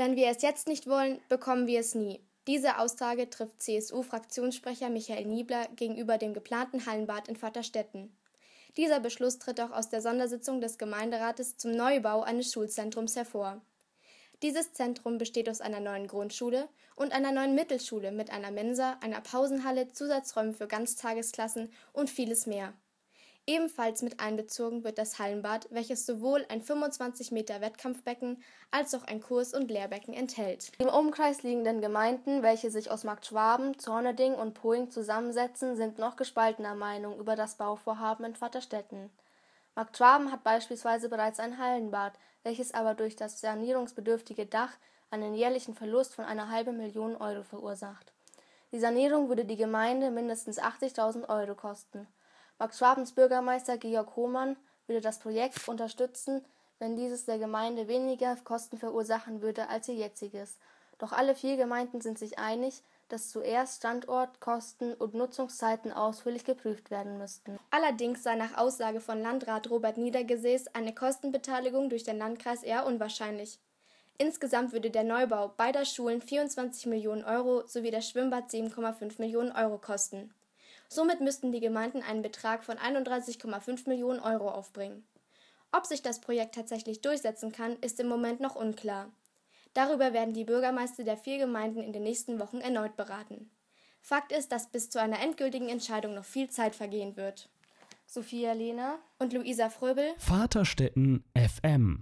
Wenn wir es jetzt nicht wollen, bekommen wir es nie. Diese Aussage trifft CSU-Fraktionssprecher Michael Niebler gegenüber dem geplanten Hallenbad in Vaterstetten. Dieser Beschluss tritt auch aus der Sondersitzung des Gemeinderates zum Neubau eines Schulzentrums hervor. Dieses Zentrum besteht aus einer neuen Grundschule und einer neuen Mittelschule mit einer Mensa, einer Pausenhalle, Zusatzräumen für Ganztagesklassen und vieles mehr. Ebenfalls mit einbezogen wird das Hallenbad, welches sowohl ein 25 Meter Wettkampfbecken als auch ein Kurs- und Lehrbecken enthält. Die im Umkreis liegenden Gemeinden, welche sich aus Markt Schwaben, Zorneding und Poing zusammensetzen, sind noch gespaltener Meinung über das Bauvorhaben in Vaterstetten. Markt Schwaben hat beispielsweise bereits ein Hallenbad, welches aber durch das sanierungsbedürftige Dach einen jährlichen Verlust von einer halben Million Euro verursacht. Die Sanierung würde die Gemeinde mindestens 80.000 Euro kosten. Max Schwabens Bürgermeister Georg Hohmann würde das Projekt unterstützen, wenn dieses der Gemeinde weniger Kosten verursachen würde als ihr jetziges. Doch alle vier Gemeinden sind sich einig, dass zuerst Standort, Kosten und Nutzungszeiten ausführlich geprüft werden müssten. Allerdings sei nach Aussage von Landrat Robert Niedergesäß eine Kostenbeteiligung durch den Landkreis eher unwahrscheinlich. Insgesamt würde der Neubau beider Schulen 24 Millionen Euro sowie das Schwimmbad 7,5 Millionen Euro kosten. Somit müssten die Gemeinden einen Betrag von 31,5 Millionen Euro aufbringen. Ob sich das Projekt tatsächlich durchsetzen kann, ist im Moment noch unklar. Darüber werden die Bürgermeister der vier Gemeinden in den nächsten Wochen erneut beraten. Fakt ist, dass bis zu einer endgültigen Entscheidung noch viel Zeit vergehen wird. Sophia Lehner und Luisa Fröbel Vaterstetten FM